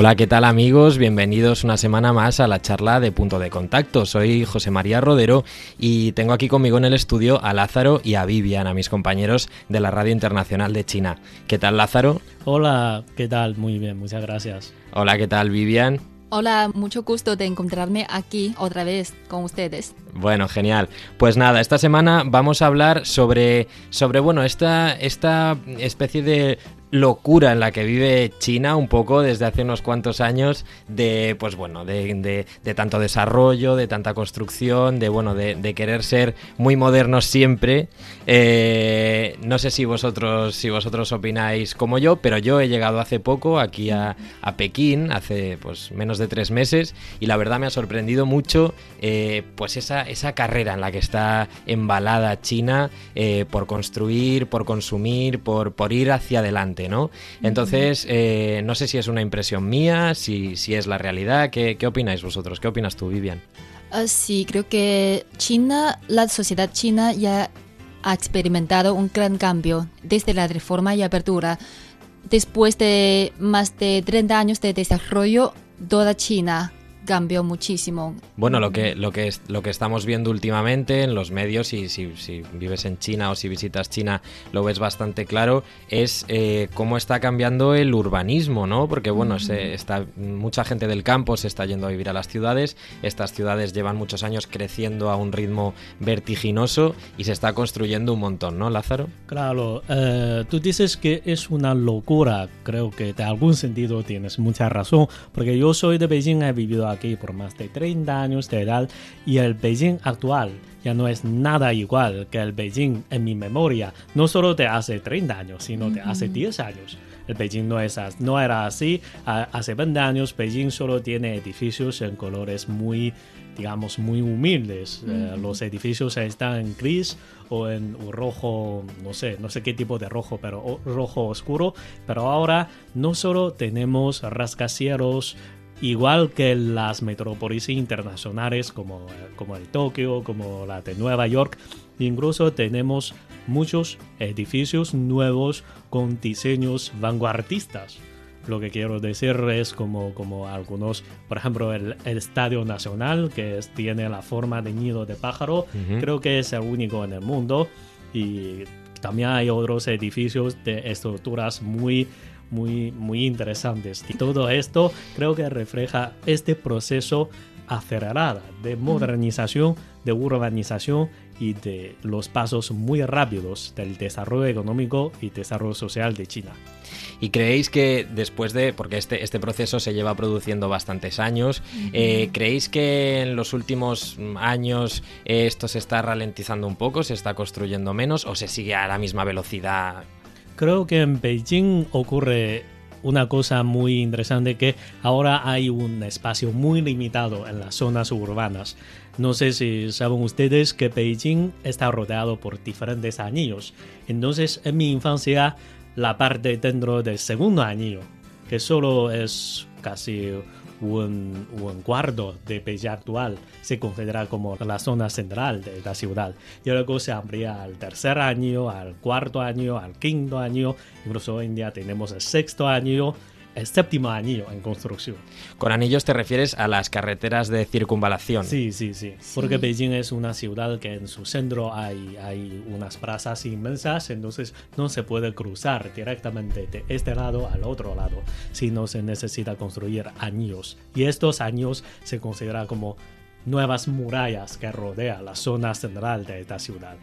Hola, ¿qué tal amigos? Bienvenidos una semana más a la charla de Punto de Contacto. Soy José María Rodero y tengo aquí conmigo en el estudio a Lázaro y a Vivian, a mis compañeros de la Radio Internacional de China. ¿Qué tal Lázaro? Hola, ¿qué tal? Muy bien, muchas gracias. Hola, ¿qué tal Vivian? Hola, mucho gusto de encontrarme aquí otra vez con ustedes. Bueno, genial. Pues nada, esta semana vamos a hablar sobre, sobre bueno, esta, esta especie de locura en la que vive China un poco desde hace unos cuantos años de pues bueno de, de, tanto desarrollo de tanta construcción de bueno de, querer ser muy modernos siempre. Eh, no sé si vosotros si vosotros opináis como yo pero yo he llegado hace poco aquí a, a Pekín hace pues menos de tres meses y la verdad me ha sorprendido mucho eh, pues esa, esa carrera en la que está embalada China eh, por construir por consumir por, por ir hacia adelante ¿no? Entonces, eh, no sé si es una impresión mía, si, si es la realidad. ¿Qué, ¿Qué, opináis vosotros? ¿Qué opinas tú, Vivian? Uh, sí, creo que China, la sociedad china ya ha experimentado un gran cambio desde la reforma y apertura. Después de más de 30 años de desarrollo, toda China cambió muchísimo. Bueno, lo que, lo que, es, lo que estamos viendo últimamente en los medios, y si, si vives en China o si visitas China lo ves bastante claro, es eh, cómo está cambiando el urbanismo, ¿no? Porque, bueno, se, está, mucha gente del campo se está yendo a vivir a las ciudades, estas ciudades llevan muchos años creciendo a un ritmo vertiginoso y se está construyendo un montón, ¿no, Lázaro? Claro, eh, tú dices que es una locura, creo que de algún sentido tienes mucha razón, porque yo soy de Beijing, he vivido aquí aquí por más de 30 años de edad y el Beijing actual ya no es nada igual que el Beijing en mi memoria, no solo de hace 30 años, sino de hace 10 años. El Beijing no, es, no era así. Hace 20 años Beijing solo tiene edificios en colores muy, digamos, muy humildes. Eh, los edificios están en gris o en rojo, no sé, no sé qué tipo de rojo, pero rojo oscuro. Pero ahora no solo tenemos rascacielos, igual que las metrópolis internacionales como, como el Tokio, como la de Nueva York, incluso tenemos muchos edificios nuevos con diseños vanguardistas. Lo que quiero decir es como, como algunos, por ejemplo, el, el Estadio Nacional, que es, tiene la forma de nido de pájaro, creo que es el único en el mundo. Y también hay otros edificios de estructuras muy muy, muy interesantes. Y todo esto creo que refleja este proceso acelerado de modernización, de urbanización y de los pasos muy rápidos del desarrollo económico y desarrollo social de China. ¿Y creéis que después de, porque este, este proceso se lleva produciendo bastantes años, eh, ¿creéis que en los últimos años esto se está ralentizando un poco, se está construyendo menos o se sigue a la misma velocidad Creo que en Beijing ocurre una cosa muy interesante que ahora hay un espacio muy limitado en las zonas urbanas. No sé si saben ustedes que Beijing está rodeado por diferentes anillos. Entonces, en mi infancia, la parte dentro del segundo anillo, que solo es casi un, un cuarto de Beijing actual se considera como la zona central de la ciudad. Y luego se amplía al tercer año, al cuarto año, al quinto año, incluso hoy en día tenemos el sexto año séptimo anillo en construcción. Con anillos te refieres a las carreteras de circunvalación. Sí, sí, sí. Porque Beijing es una ciudad que en su centro hay, hay unas plazas inmensas, entonces no se puede cruzar directamente de este lado al otro lado, sino se necesita construir anillos. Y estos anillos se consideran como nuevas murallas que rodean la zona central de esta ciudad.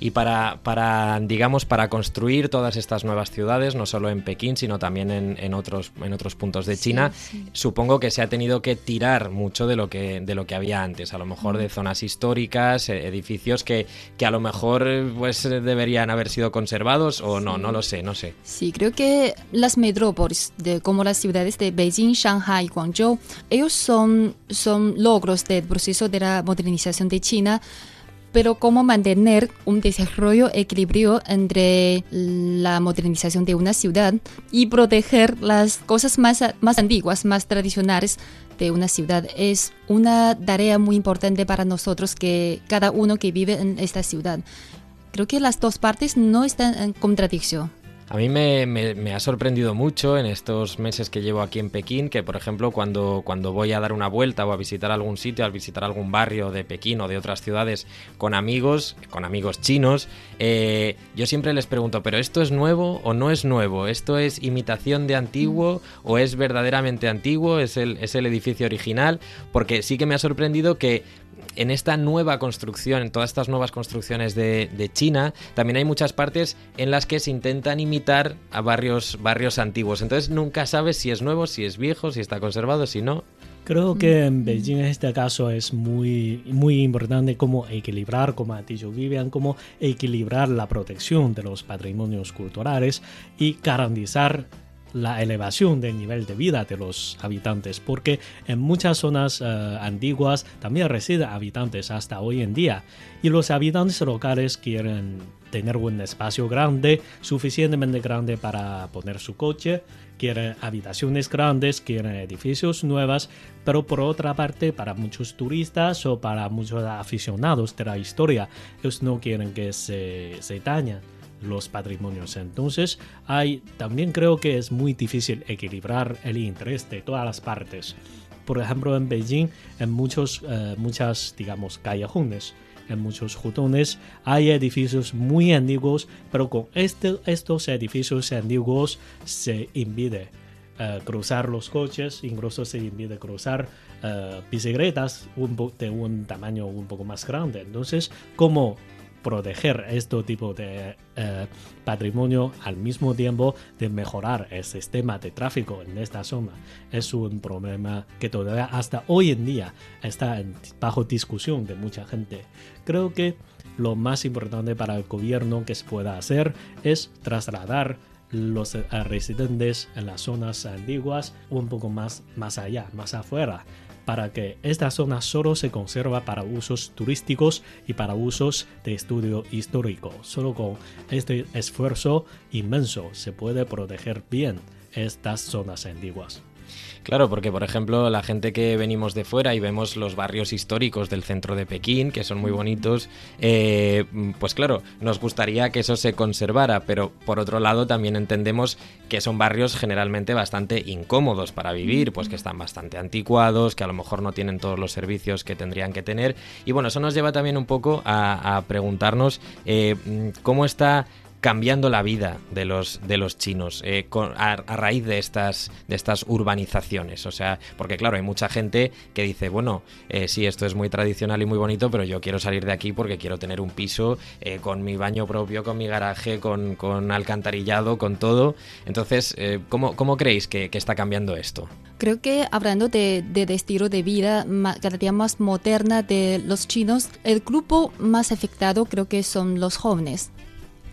Y para, para, digamos, para construir todas estas nuevas ciudades, no solo en Pekín, sino también en, en otros, en otros puntos de China, sí, sí. supongo que se ha tenido que tirar mucho de lo que, de lo que había antes, a lo mejor de zonas históricas, eh, edificios que, que a lo mejor pues, deberían haber sido conservados o no, no lo sé, no sé. Sí, creo que las metrópolis, de, como las ciudades de Beijing, Shanghai Guangzhou, ellos son, son logros del proceso de la modernización de China pero cómo mantener un desarrollo equilibrio entre la modernización de una ciudad y proteger las cosas más, más antiguas, más tradicionales de una ciudad. Es una tarea muy importante para nosotros que cada uno que vive en esta ciudad. Creo que las dos partes no están en contradicción. A mí me, ha sorprendido mucho en estos meses que llevo aquí en Pekín que, por ejemplo, cuando, cuando voy a dar una vuelta o a visitar algún sitio, al visitar algún barrio de Pekín o de otras ciudades con amigos, con amigos chinos, eh, yo siempre les pregunto, ¿pero esto es nuevo o no es nuevo? ¿Esto es imitación de antiguo o es verdaderamente antiguo? ¿Es el, es el edificio original? Porque sí que me ha sorprendido que en esta nueva construcción, en todas estas nuevas construcciones de, China, también hay muchas partes en las que se intentan imitar a barrios, barrios antiguos. Entonces nunca sabes si es nuevo, si es viejo, si está conservado, si no. Creo que en Beijing en este caso es muy, muy importante cómo equilibrar, como ha dicho Vivian, cómo equilibrar la protección de los patrimonios culturales y garantizar la elevación del nivel de vida de los habitantes, porque en muchas zonas eh, antiguas también residen habitantes hasta hoy en día, y los habitantes locales quieren tener un espacio grande, suficientemente grande para poner su coche, quieren habitaciones grandes, quieren edificios nuevos, pero por otra parte, para muchos turistas o para muchos aficionados de la historia, ellos no quieren que se, se dañen los patrimonios. Entonces, hay, también creo que es muy difícil equilibrar el interés de todas las partes. Por ejemplo, en Beijing, en muchos, eh, muchas, digamos, callejones, en muchos jutones, hay edificios muy antiguos, pero con este, estos edificios antiguos se impide eh, cruzar los coches, incluso se impide cruzar uh, bicicletas de un tamaño un poco más grande. Entonces, como proteger este tipo de eh, patrimonio al mismo tiempo de mejorar el sistema de tráfico en esta zona. Es un problema que todavía hasta hoy en día está bajo discusión de mucha gente. Creo que lo más importante para el gobierno que se pueda hacer es trasladar los eh, residentes en las zonas antiguas un poco más, más allá, más afuera, para que esta zona solo se conserva para usos turísticos y para usos de estudio histórico. Solo con este esfuerzo inmenso se puede proteger bien estas zonas antiguas. Claro, porque por ejemplo la gente que venimos de fuera y vemos los barrios históricos del centro de Pekín, que son muy bonitos, eh, pues claro, nos gustaría que eso se conservara, pero por otro lado también entendemos que son barrios generalmente bastante incómodos para vivir, pues que están bastante anticuados, que a lo mejor no tienen todos los servicios que tendrían que tener. Y bueno, eso nos lleva también un poco a, preguntarnos eh, cómo está cambiando la vida de los, de los chinos eh, a, raíz de estas, de estas urbanizaciones. O sea, porque claro, hay mucha gente que dice, bueno, eh, sí, esto es muy tradicional y muy bonito, pero yo quiero salir de aquí porque quiero tener un piso eh, con mi baño propio, con mi garaje, con, alcantarillado, con todo. Entonces, ¿cómo, ¿cómo, creéis que, está cambiando esto? Creo que hablando de, de, de estilo de vida cada día más moderna de los chinos, el grupo más afectado creo que son los jóvenes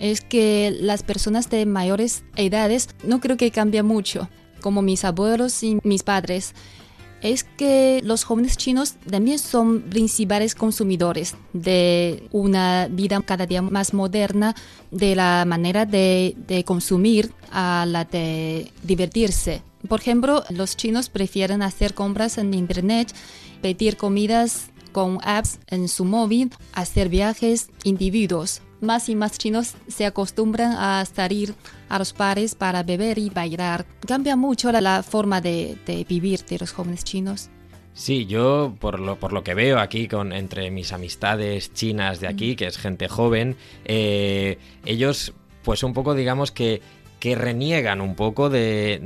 es que las personas de mayores edades no creo que cambia mucho, como mis abuelos y mis padres. Es que los jóvenes chinos también son principales consumidores de una vida cada día más moderna, de la manera de, de consumir a la de divertirse. Por ejemplo, los chinos prefieren hacer compras en Internet, pedir comidas con apps en su móvil, hacer viajes individuos más y más chinos se acostumbran a salir a los pares para beber y bailar. Cambia mucho la, forma de, vivir de los jóvenes chinos. Sí, yo por lo, por lo que veo aquí con entre mis amistades chinas de aquí, que es gente joven, eh, ellos pues un poco digamos que que reniegan un poco de,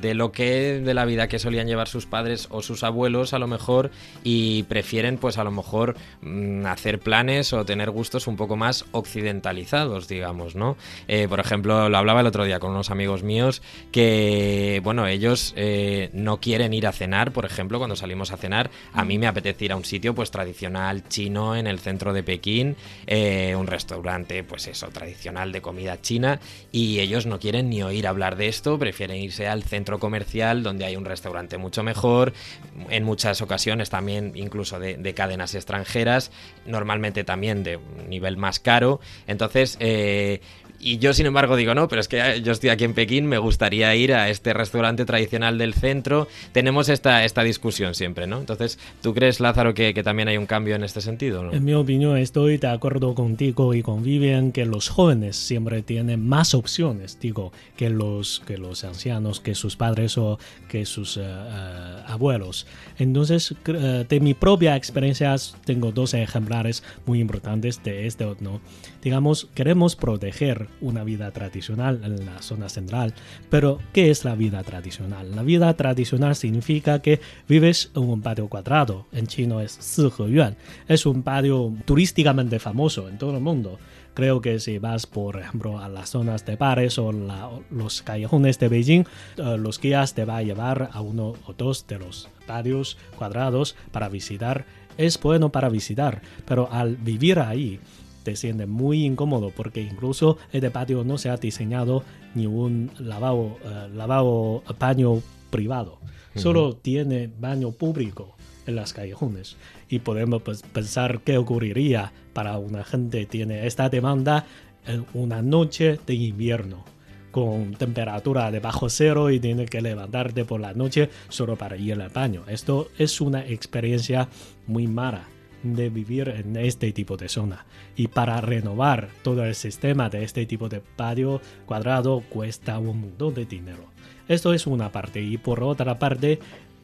de, lo que de la vida que solían llevar sus padres o sus abuelos a lo mejor y prefieren pues a lo mejor mm, hacer planes o tener gustos un poco más occidentalizados digamos no eh, por ejemplo lo hablaba el otro día con unos amigos míos que bueno ellos eh, no quieren ir a cenar por ejemplo cuando salimos a cenar. A mí me apetece ir a un sitio pues tradicional chino en el centro de Pekín eh, un restaurante pues eso tradicional de comida china y ellos no quieren ni oír hablar de esto, prefieren irse al centro comercial donde hay un restaurante mucho mejor, en muchas ocasiones también incluso de, de cadenas extranjeras, normalmente también de un nivel más caro. Entonces, eh, y yo, sin embargo, digo, no, pero es que yo estoy aquí en Pekín, me gustaría ir a este restaurante tradicional del centro. Tenemos esta, esta discusión siempre, ¿no? Entonces, ¿tú crees, Lázaro, que, también hay un cambio en este sentido? En mi opinión, estoy de acuerdo contigo y con Vivian que los jóvenes siempre tienen más opciones, digo, que los, que los ancianos, que sus padres o que sus uh, uh, abuelos. Entonces, uh, de mi propia experiencia, tengo dos ejemplares muy importantes de este, ¿no? Digamos, queremos proteger una vida tradicional en la zona central. Pero, ¿qué es la vida tradicional? La vida tradicional significa que vives en un patio cuadrado. En chino es Yuan. Es un patio turísticamente famoso en todo el mundo. Creo que si vas, por ejemplo, a las zonas de bares o la, los callejones de Beijing, uh, los guías te va a llevar a uno o dos de los patios cuadrados para visitar. Es bueno para visitar, pero al vivir ahí, te sientes muy incómodo porque incluso este patio no se ha diseñado ni un lavabo, uh, lavabo baño privado. Uh -huh. Solo tiene baño público en las callejones. Y podemos pues, pensar qué ocurriría para una gente que tiene esta demanda en una noche de invierno con temperatura de bajo cero y tiene que levantarte por la noche solo para ir al baño. Esto es una experiencia muy mala de vivir en este tipo de zona. Y para renovar todo el sistema de este tipo de patio cuadrado cuesta un montón de dinero. Esto es una parte. Y por otra parte,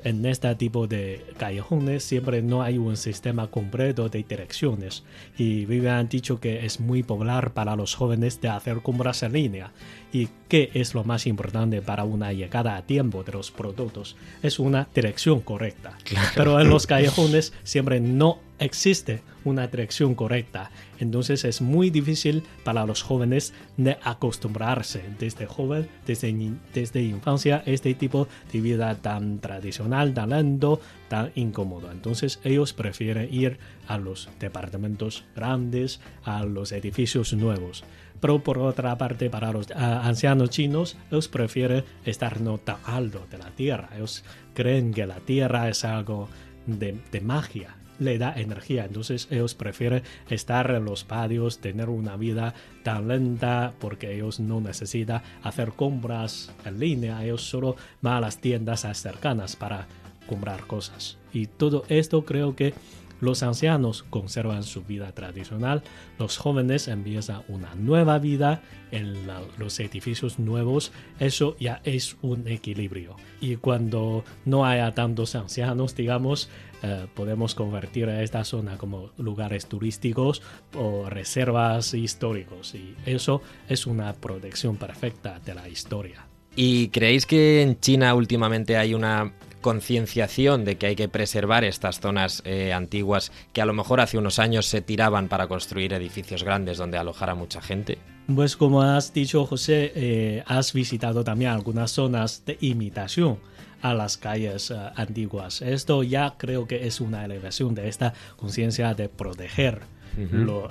en este tipo de callejones siempre no hay un sistema completo de direcciones. Y me han dicho que es muy popular para los jóvenes de hacer compras en línea. Y qué es lo más importante para una llegada a tiempo de los productos es una dirección correcta. Claro. pero en los callejones siempre no existe una dirección correcta. Entonces es muy difícil para los jóvenes de acostumbrarse desde joven desde, desde infancia a este tipo de vida tan tradicional tan lento tan incómodo. Entonces ellos prefieren ir a los departamentos grandes a los edificios nuevos. Pero por otra parte para los uh, ancianos chinos ellos prefieren estar no tan alto de la tierra. Ellos creen que la tierra es algo de, de magia le da energía. Entonces ellos prefieren estar en los patios, tener una vida tan lenta porque ellos no necesitan hacer compras en línea. Ellos solo van a las tiendas cercanas para comprar cosas. Y todo esto creo que los ancianos conservan su vida tradicional, los jóvenes empiezan una nueva vida en los edificios nuevos, eso ya es un equilibrio. Y cuando no haya tantos ancianos, digamos, eh, podemos convertir a esta zona como lugares turísticos o reservas históricos y eso es una protección perfecta de la historia. ¿Y creéis que en China últimamente hay una concienciación de que hay que preservar estas zonas eh, antiguas que a lo mejor hace unos años se tiraban para construir edificios grandes donde alojar a mucha gente? Pues como has dicho José, eh, has visitado también algunas zonas de imitación a las calles uh, antiguas. Esto ya creo que es una elevación de esta conciencia de proteger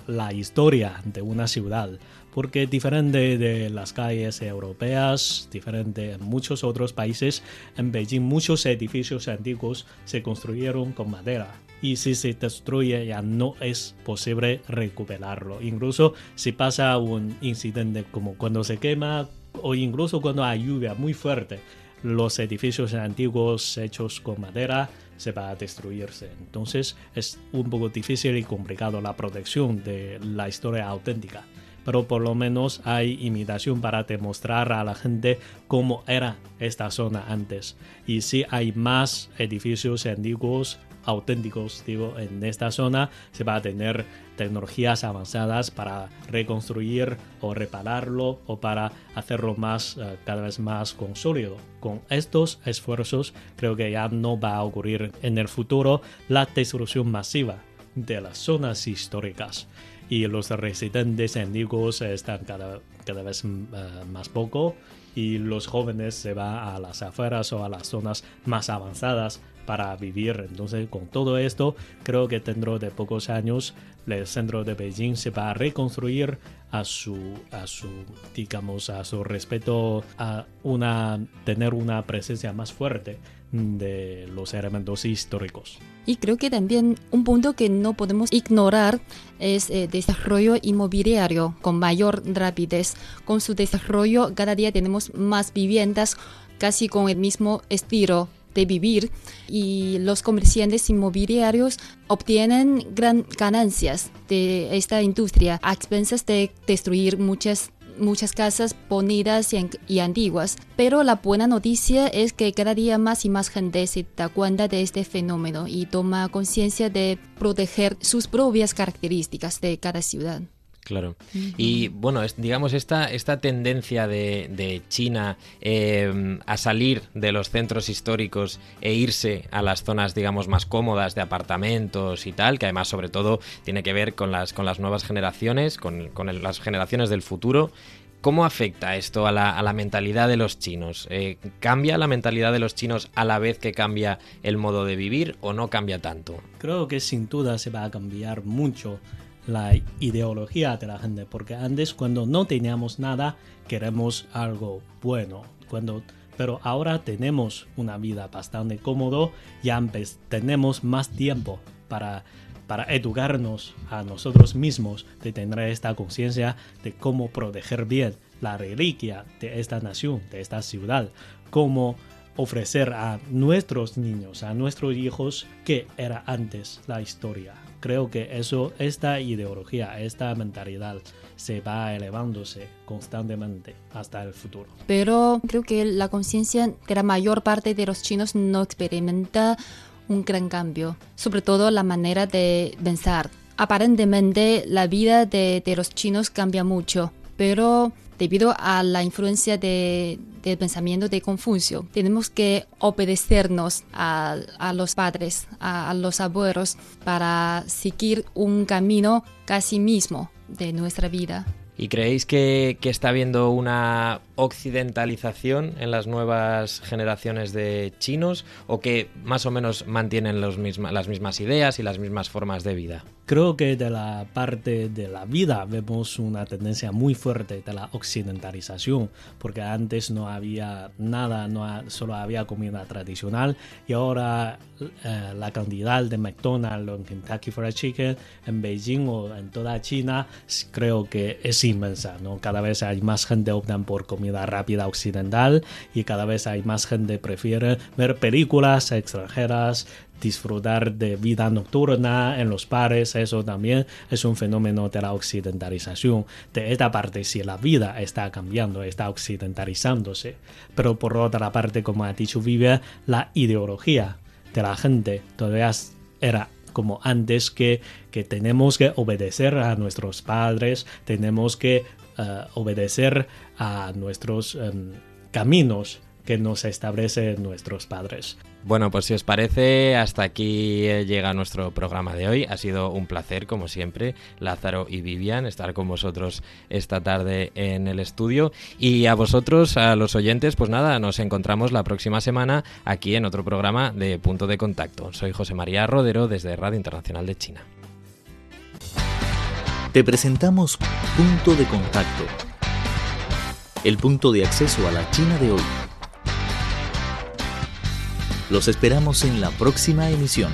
la historia de una ciudad porque diferente de las calles europeas, diferente en muchos otros países, en Beijing muchos edificios antiguos se construyeron con madera y si se destruye ya no es posible recuperarlo. Incluso si pasa un incidente como cuando se quema o incluso cuando hay lluvia muy fuerte, los edificios antiguos hechos con madera se va a destruirse. Entonces es un poco difícil y complicado la protección de la historia auténtica pero por lo menos hay imitación para demostrar a la gente cómo era esta zona antes. Y si hay más edificios antiguos auténticos, digo, en esta zona. Se va a tener tecnologías avanzadas para reconstruir o repararlo o para hacerlo más uh, cada vez más consólido. Con estos esfuerzos creo que ya no va a ocurrir en el futuro la destrucción masiva de las zonas históricas. Y los residentes antiguos están cada, cada vez uh, más poco y los jóvenes se van a las afueras o a las zonas más avanzadas para vivir. Entonces, con todo esto, creo que dentro de pocos años el centro de Beijing se va a reconstruir a su, a su digamos, a su respeto, a una, tener una presencia más fuerte de los elementos históricos. Y creo que también un punto que no podemos ignorar es el desarrollo inmobiliario con mayor rapidez. Con su desarrollo cada día tenemos más viviendas casi con el mismo estilo de vivir y los comerciantes inmobiliarios obtienen gran ganancias de esta industria a expensas de destruir muchas muchas casas bonitas y, y, antiguas. Pero la buena noticia es que cada día más y más gente se da cuenta de este fenómeno y toma conciencia de proteger sus propias características de cada ciudad. Claro. Y bueno, digamos, esta, esta tendencia de, China em, a salir de los centros históricos e irse a las zonas, digamos, más cómodas de apartamentos y tal, que además, sobre todo, tiene que ver con las, con las nuevas generaciones, con, las generaciones del futuro. ¿Cómo afecta esto a la, a la mentalidad de los chinos? Eh, ¿Cambia la mentalidad de los chinos a la vez que cambia el modo de vivir o no cambia tanto? Creo que sin duda se va a cambiar mucho la ideología de la gente, porque antes cuando no teníamos nada queremos algo bueno, cuando pero ahora tenemos una vida bastante cómodo y antes tenemos más tiempo para para educarnos a nosotros mismos de tener esta conciencia de cómo proteger bien la reliquia de esta nación, de esta ciudad, cómo ofrecer a nuestros niños, a nuestros hijos, que era antes la historia, creo que eso, esta ideología, esta mentalidad se va elevándose constantemente hasta el futuro. Pero creo que la conciencia de la mayor parte de los chinos no experimenta un gran cambio, sobre todo la manera de pensar. Aparentemente la vida de, de los chinos cambia mucho, pero debido a la influencia de, del pensamiento de Confucio. Tenemos que obedecernos a, los padres, a, los abuelos, para seguir un camino casi mismo de nuestra vida. ¿Y creéis que, que, está habiendo una occidentalización en las nuevas generaciones de chinos o que más o menos mantienen los las mismas ideas y las mismas formas de vida? Creo que de la parte de la vida vemos una tendencia muy fuerte de la occidentalización, porque antes no había nada, no solo había comida tradicional y ahora eh, la cantidad de McDonald's o Kentucky Fried Chicken en Beijing o en toda China creo que es inmensa, ¿no? Cada vez hay más gente optan por comida rápida occidental y cada vez hay más gente prefiere ver películas extranjeras disfrutar de vida nocturna en los bares, eso también es un fenómeno de la occidentalización. De esta parte, si la vida está cambiando, está occidentalizándose, pero por otra parte, como ha dicho Vive, la ideología de la gente todavía era como antes que, que tenemos que obedecer a nuestros padres, tenemos que eh, obedecer a nuestros em, caminos que nos establecen nuestros padres. Bueno, pues si os parece, hasta aquí llega nuestro programa de hoy. Ha sido un placer, como siempre, Lázaro y Vivian, estar con vosotros esta tarde en el estudio. Y a vosotros, a los oyentes, pues nada, nos encontramos la próxima semana aquí en otro programa de Punto de Contacto. Soy José María Rodero desde Radio Internacional de China. Te presentamos Punto de Contacto, el punto de acceso a la China de hoy. Los esperamos en la próxima emisión.